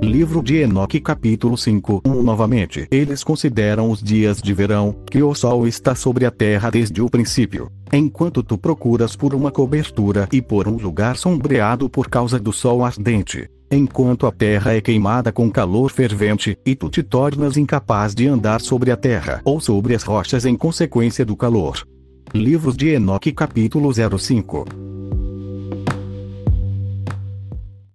Livro de Enoque capítulo 5 1 Novamente, eles consideram os dias de verão, que o sol está sobre a terra desde o princípio. Enquanto tu procuras por uma cobertura e por um lugar sombreado por causa do sol ardente. Enquanto a terra é queimada com calor fervente, e tu te tornas incapaz de andar sobre a terra ou sobre as rochas em consequência do calor. Livros de Enoque capítulo 05